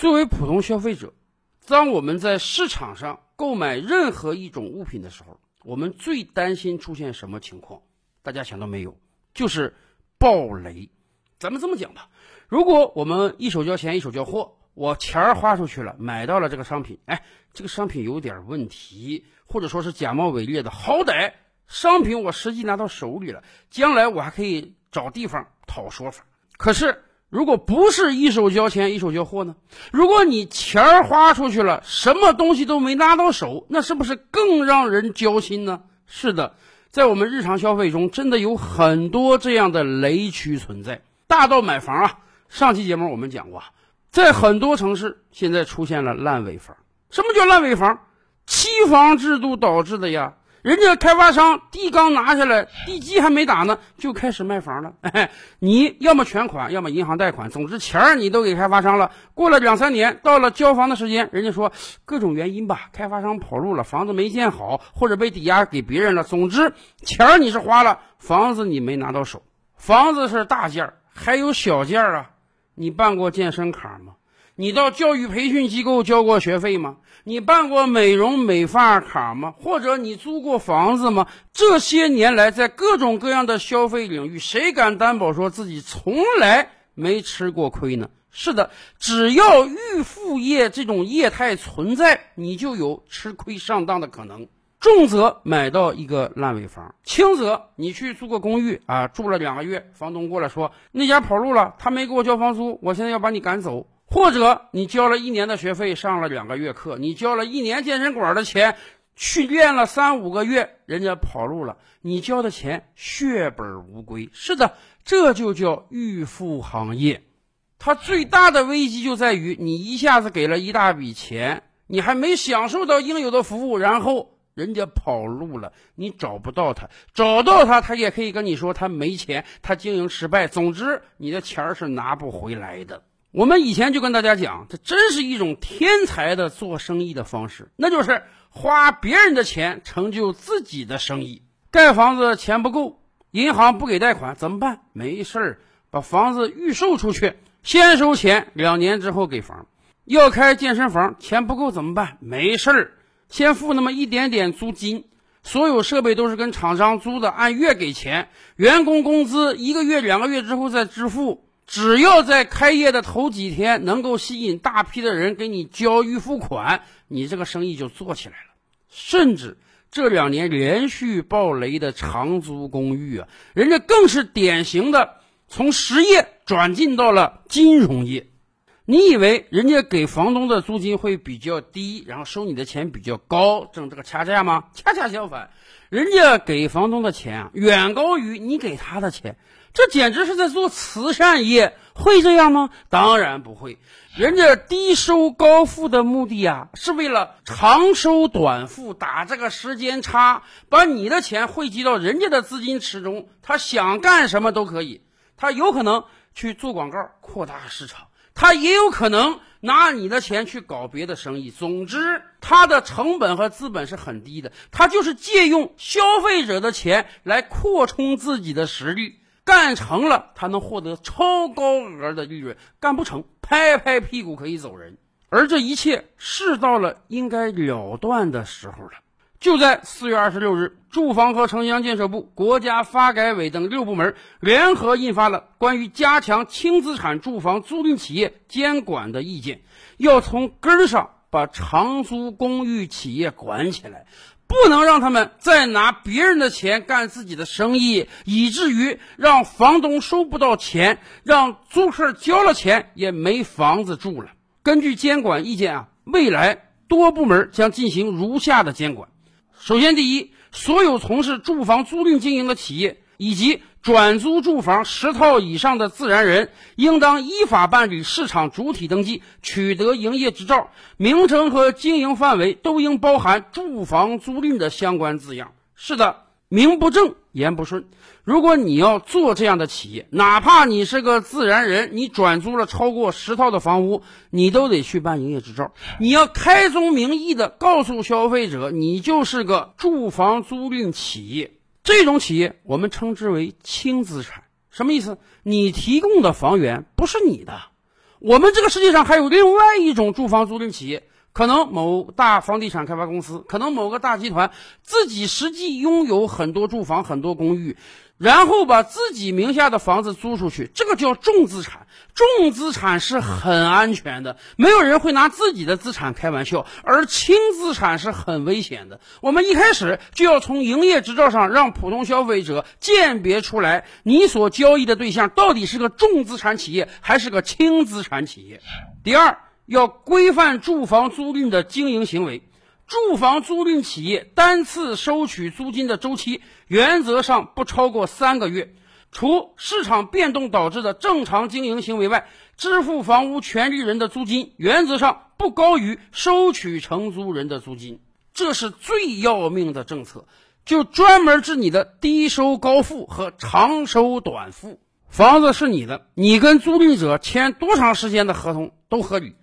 作为普通消费者，当我们在市场上购买任何一种物品的时候，我们最担心出现什么情况？大家想到没有？就是暴雷。咱们这么讲吧，如果我们一手交钱一手交货，我钱儿花出去了，买到了这个商品，哎，这个商品有点问题，或者说是假冒伪劣的，好歹商品我实际拿到手里了，将来我还可以找地方讨说法。可是。如果不是一手交钱一手交货呢？如果你钱儿花出去了，什么东西都没拿到手，那是不是更让人焦心呢？是的，在我们日常消费中，真的有很多这样的雷区存在。大到买房啊，上期节目我们讲过，在很多城市现在出现了烂尾房。什么叫烂尾房？期房制度导致的呀。人家开发商地刚拿下来，地基还没打呢，就开始卖房了。你要么全款，要么银行贷款，总之钱儿你都给开发商了。过了两三年，到了交房的时间，人家说各种原因吧，开发商跑路了，房子没建好，或者被抵押给别人了。总之，钱儿你是花了，房子你没拿到手。房子是大件儿，还有小件儿啊。你办过健身卡吗？你到教育培训机构交过学费吗？你办过美容美发卡吗？或者你租过房子吗？这些年来，在各种各样的消费领域，谁敢担保说自己从来没吃过亏呢？是的，只要预付业这种业态存在，你就有吃亏上当的可能。重则买到一个烂尾房，轻则你去租个公寓啊，住了两个月，房东过来说那家跑路了，他没给我交房租，我现在要把你赶走。或者你交了一年的学费，上了两个月课，你交了一年健身馆的钱，去练了三五个月，人家跑路了，你交的钱血本无归。是的，这就叫预付行业。它最大的危机就在于你一下子给了一大笔钱，你还没享受到应有的服务，然后人家跑路了，你找不到他，找到他，他也可以跟你说他没钱，他经营失败。总之，你的钱儿是拿不回来的。我们以前就跟大家讲，这真是一种天才的做生意的方式，那就是花别人的钱成就自己的生意。盖房子钱不够，银行不给贷款怎么办？没事儿，把房子预售出去，先收钱，两年之后给房。要开健身房，钱不够怎么办？没事儿，先付那么一点点租金，所有设备都是跟厂商租的，按月给钱，员工工资一个月、两个月之后再支付。只要在开业的头几天能够吸引大批的人给你交预付款，你这个生意就做起来了。甚至这两年连续爆雷的长租公寓啊，人家更是典型的从实业转进到了金融业。你以为人家给房东的租金会比较低，然后收你的钱比较高，挣这个差价吗？恰恰相反，人家给房东的钱啊，远高于你给他的钱。这简直是在做慈善业，会这样吗？当然不会。人家低收高付的目的啊，是为了长收短付，打这个时间差，把你的钱汇集到人家的资金池中。他想干什么都可以，他有可能去做广告扩大市场，他也有可能拿你的钱去搞别的生意。总之，他的成本和资本是很低的，他就是借用消费者的钱来扩充自己的实力。干成了，他能获得超高额的利润；干不成，拍拍屁股可以走人。而这一切是到了应该了断的时候了。就在四月二十六日，住房和城乡建设部、国家发改委等六部门联合印发了关于加强轻资产住房租赁企业监管的意见，要从根儿上把长租公寓企业管起来。不能让他们再拿别人的钱干自己的生意，以至于让房东收不到钱，让租客交了钱也没房子住了。根据监管意见啊，未来多部门将进行如下的监管：首先，第一，所有从事住房租赁经营的企业以及。转租住房十套以上的自然人，应当依法办理市场主体登记，取得营业执照，名称和经营范围都应包含住房租赁的相关字样。是的，名不正言不顺。如果你要做这样的企业，哪怕你是个自然人，你转租了超过十套的房屋，你都得去办营业执照。你要开宗明义的告诉消费者，你就是个住房租赁企业。这种企业我们称之为轻资产，什么意思？你提供的房源不是你的，我们这个世界上还有另外一种住房租赁企业，可能某大房地产开发公司，可能某个大集团自己实际拥有很多住房、很多公寓。然后把自己名下的房子租出去，这个叫重资产。重资产是很安全的，没有人会拿自己的资产开玩笑。而轻资产是很危险的。我们一开始就要从营业执照上让普通消费者鉴别出来，你所交易的对象到底是个重资产企业还是个轻资产企业。第二，要规范住房租赁的经营行为。住房租赁企业单次收取租金的周期原则上不超过三个月，除市场变动导致的正常经营行为外，支付房屋权利人的租金原则上不高于收取承租人的租金，这是最要命的政策，就专门治你的低收高付和长收短付。房子是你的，你跟租赁者签多长时间的合同都合理。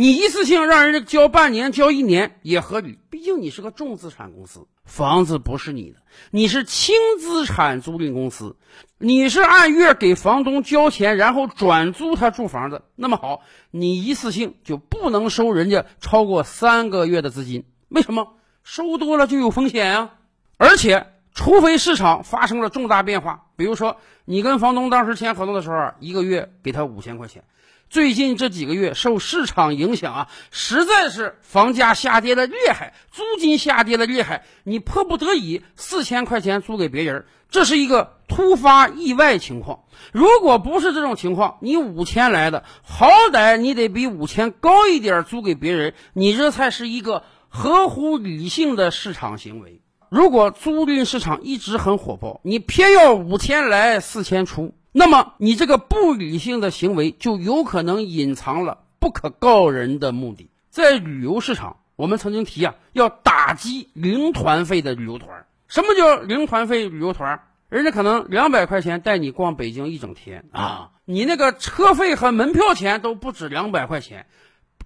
你一次性让人家交半年、交一年也合理，毕竟你是个重资产公司，房子不是你的，你是轻资产租赁公司，你是按月给房东交钱，然后转租他住房的。那么好，你一次性就不能收人家超过三个月的资金，为什么？收多了就有风险啊！而且，除非市场发生了重大变化，比如说你跟房东当时签合同的时候，一个月给他五千块钱。最近这几个月受市场影响啊，实在是房价下跌的厉害，租金下跌的厉害，你迫不得已四千块钱租给别人，这是一个突发意外情况。如果不是这种情况，你五千来的，好歹你得比五千高一点租给别人，你这才是一个合乎理性的市场行为。如果租赁市场一直很火爆，你偏要五千来四千出。那么，你这个不理性的行为就有可能隐藏了不可告人的目的。在旅游市场，我们曾经提啊，要打击零团费的旅游团。什么叫零团费旅游团？人家可能两百块钱带你逛北京一整天啊，你那个车费和门票钱都不止两百块钱。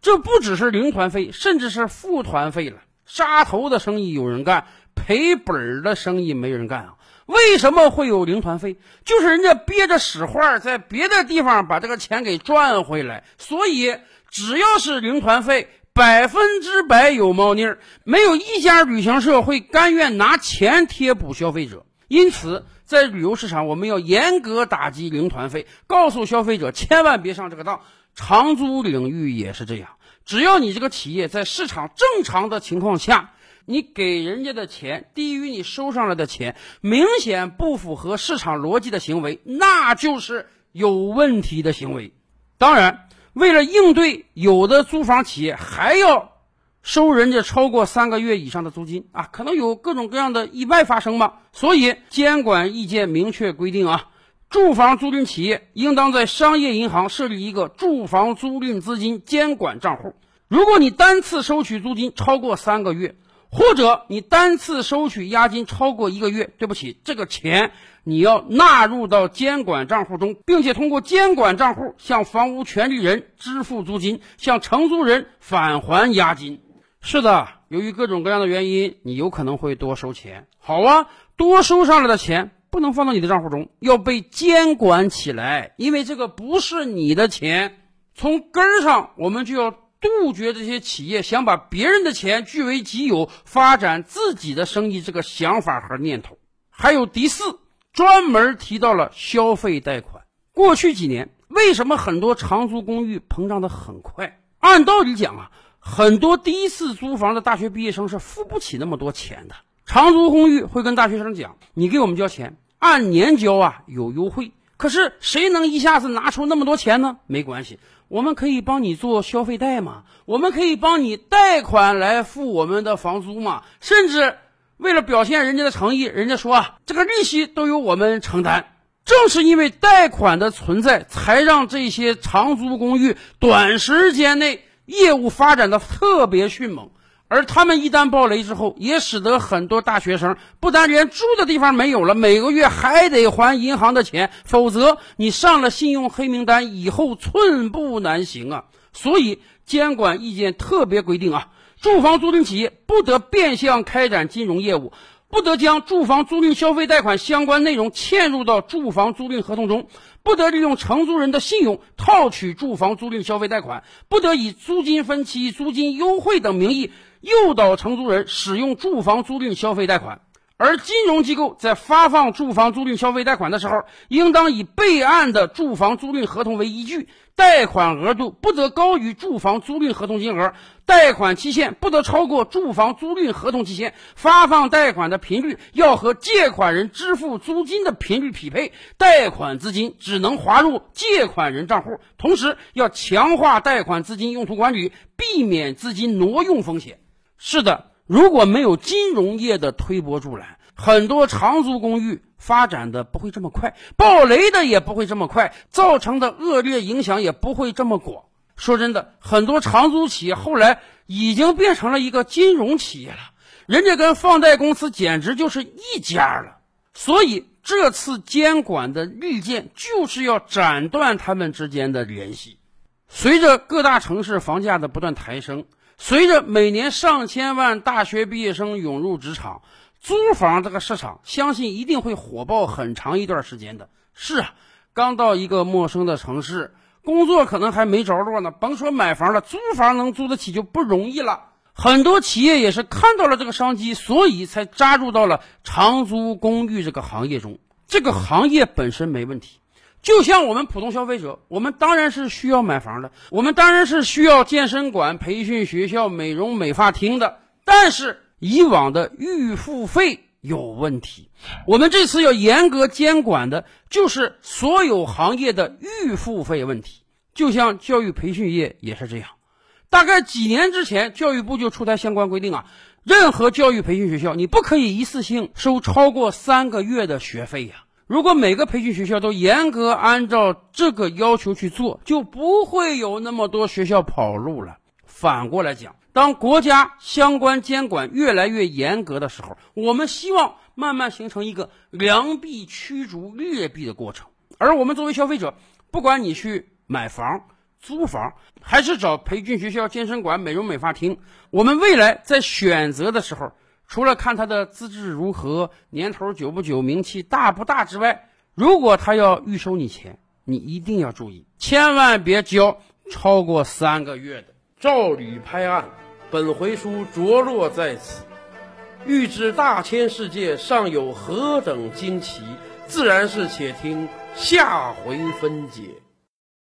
这不只是零团费，甚至是负团费了。杀头的生意有人干，赔本儿的生意没人干啊。为什么会有零团费？就是人家憋着使坏，在别的地方把这个钱给赚回来。所以只要是零团费，百分之百有猫腻儿，没有一家旅行社会甘愿拿钱贴补消费者。因此，在旅游市场，我们要严格打击零团费，告诉消费者千万别上这个当。长租领域也是这样，只要你这个企业在市场正常的情况下。你给人家的钱低于你收上来的钱，明显不符合市场逻辑的行为，那就是有问题的行为。当然，为了应对有的租房企业还要收人家超过三个月以上的租金啊，可能有各种各样的意外发生嘛。所以监管意见明确规定啊，住房租赁企业应当在商业银行设立一个住房租赁资金监管账户。如果你单次收取租金超过三个月，或者你单次收取押金超过一个月，对不起，这个钱你要纳入到监管账户中，并且通过监管账户向房屋权利人支付租金，向承租人返还押金。是的，由于各种各样的原因，你有可能会多收钱。好啊，多收上来的钱不能放到你的账户中，要被监管起来，因为这个不是你的钱。从根儿上，我们就要。杜绝这些企业想把别人的钱据为己有、发展自己的生意这个想法和念头。还有第四，专门提到了消费贷款。过去几年，为什么很多长租公寓膨胀的很快？按道理讲啊，很多第一次租房的大学毕业生是付不起那么多钱的。长租公寓会跟大学生讲：“你给我们交钱，按年交啊，有优惠。”可是谁能一下子拿出那么多钱呢？没关系。我们可以帮你做消费贷嘛？我们可以帮你贷款来付我们的房租嘛？甚至为了表现人家的诚意，人家说啊，这个利息都由我们承担。正是因为贷款的存在，才让这些长租公寓短时间内业务发展的特别迅猛。而他们一旦暴雷之后，也使得很多大学生不但连住的地方没有了，每个月还得还银行的钱，否则你上了信用黑名单以后寸步难行啊！所以监管意见特别规定啊，住房租赁企业不得变相开展金融业务，不得将住房租赁消费贷款相关内容嵌入到住房租赁合同中，不得利用承租人的信用套取住房租赁消费贷款，不得以租金分期、租金优惠等名义诱导承租人使用住房租赁消费贷款。而金融机构在发放住房租赁消费贷款的时候，应当以备案的住房租赁合同为依据，贷款额度不得高于住房租赁合同金额，贷款期限不得超过住房租赁合同期限，发放贷款的频率要和借款人支付租金的频率匹配，贷款资金只能划入借款人账户，同时要强化贷款资金用途管理，避免资金挪用风险。是的。如果没有金融业的推波助澜，很多长租公寓发展的不会这么快，暴雷的也不会这么快，造成的恶劣影响也不会这么广。说真的，很多长租企业后来已经变成了一个金融企业了，人家跟放贷公司简直就是一家了。所以这次监管的利剑就是要斩断他们之间的联系。随着各大城市房价的不断抬升。随着每年上千万大学毕业生涌入职场，租房这个市场相信一定会火爆很长一段时间的。是啊，刚到一个陌生的城市，工作可能还没着落呢，甭说买房了，租房能租得起就不容易了。很多企业也是看到了这个商机，所以才扎入到了长租公寓这个行业中。这个行业本身没问题。就像我们普通消费者，我们当然是需要买房的，我们当然是需要健身馆、培训学校、美容美发厅的。但是以往的预付费有问题，我们这次要严格监管的就是所有行业的预付费问题。就像教育培训业也是这样，大概几年之前，教育部就出台相关规定啊，任何教育培训学校你不可以一次性收超过三个月的学费呀。如果每个培训学校都严格按照这个要求去做，就不会有那么多学校跑路了。反过来讲，当国家相关监管越来越严格的时候，我们希望慢慢形成一个良币驱逐劣币的过程。而我们作为消费者，不管你去买房、租房，还是找培训学校、健身馆、美容美发厅，我们未来在选择的时候。除了看他的资质如何、年头久不久、名气大不大之外，如果他要预收你钱，你一定要注意，千万别交超过三个月的。照吕拍案，本回书着落在此。欲知大千世界尚有何等惊奇，自然是且听下回分解。